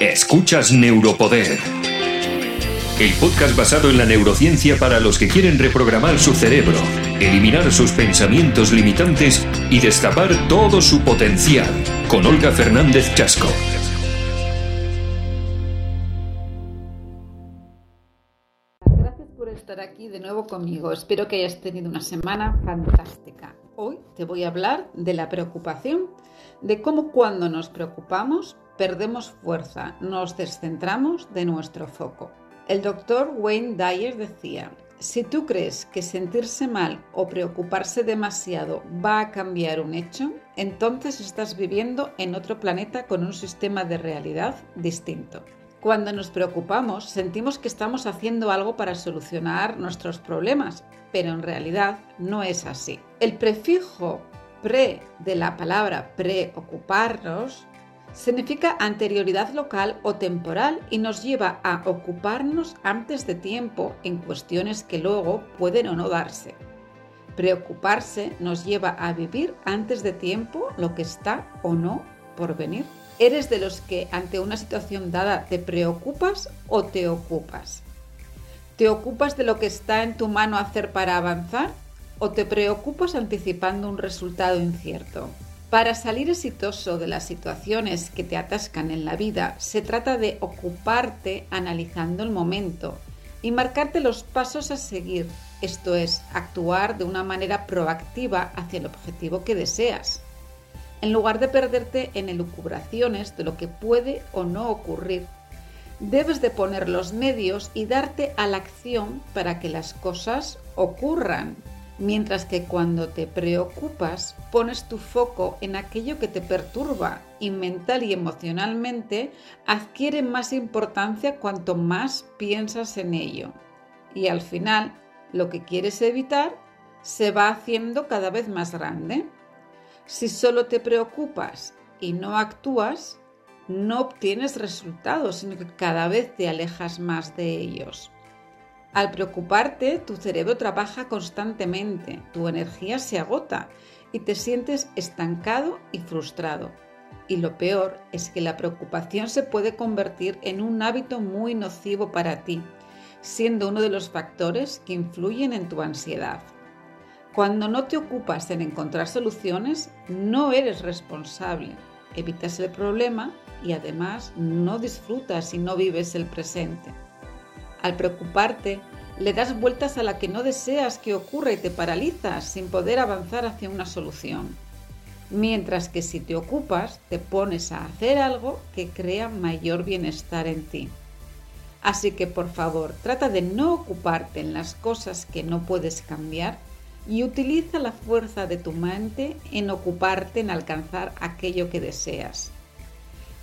Escuchas Neuropoder. El podcast basado en la neurociencia para los que quieren reprogramar su cerebro, eliminar sus pensamientos limitantes y destapar todo su potencial. Con Olga Fernández Chasco. Gracias por estar aquí de nuevo conmigo. Espero que hayas tenido una semana fantástica. Hoy te voy a hablar de la preocupación, de cómo cuando nos preocupamos perdemos fuerza, nos descentramos de nuestro foco. El doctor Wayne Dyer decía, si tú crees que sentirse mal o preocuparse demasiado va a cambiar un hecho, entonces estás viviendo en otro planeta con un sistema de realidad distinto. Cuando nos preocupamos, sentimos que estamos haciendo algo para solucionar nuestros problemas, pero en realidad no es así. El prefijo pre de la palabra preocuparnos significa anterioridad local o temporal y nos lleva a ocuparnos antes de tiempo en cuestiones que luego pueden o no darse. Preocuparse nos lleva a vivir antes de tiempo lo que está o no por venir. ¿Eres de los que ante una situación dada te preocupas o te ocupas? ¿Te ocupas de lo que está en tu mano hacer para avanzar o te preocupas anticipando un resultado incierto? Para salir exitoso de las situaciones que te atascan en la vida, se trata de ocuparte analizando el momento y marcarte los pasos a seguir, esto es, actuar de una manera proactiva hacia el objetivo que deseas, en lugar de perderte en elucubraciones de lo que puede o no ocurrir. Debes de poner los medios y darte a la acción para que las cosas ocurran mientras que cuando te preocupas pones tu foco en aquello que te perturba y mental y emocionalmente adquiere más importancia cuanto más piensas en ello. Y al final, lo que quieres evitar se va haciendo cada vez más grande. Si solo te preocupas y no actúas, no obtienes resultados, sino que cada vez te alejas más de ellos. Al preocuparte, tu cerebro trabaja constantemente, tu energía se agota y te sientes estancado y frustrado. Y lo peor es que la preocupación se puede convertir en un hábito muy nocivo para ti, siendo uno de los factores que influyen en tu ansiedad. Cuando no te ocupas en encontrar soluciones, no eres responsable, evitas el problema y además no disfrutas y no vives el presente. Al preocuparte, le das vueltas a la que no deseas que ocurra y te paralizas sin poder avanzar hacia una solución. Mientras que si te ocupas, te pones a hacer algo que crea mayor bienestar en ti. Así que por favor, trata de no ocuparte en las cosas que no puedes cambiar y utiliza la fuerza de tu mente en ocuparte en alcanzar aquello que deseas.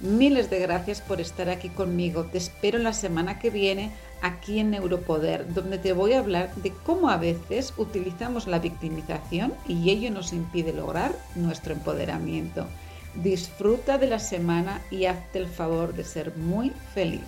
Miles de gracias por estar aquí conmigo. Te espero la semana que viene aquí en Neuropoder, donde te voy a hablar de cómo a veces utilizamos la victimización y ello nos impide lograr nuestro empoderamiento. Disfruta de la semana y hazte el favor de ser muy feliz.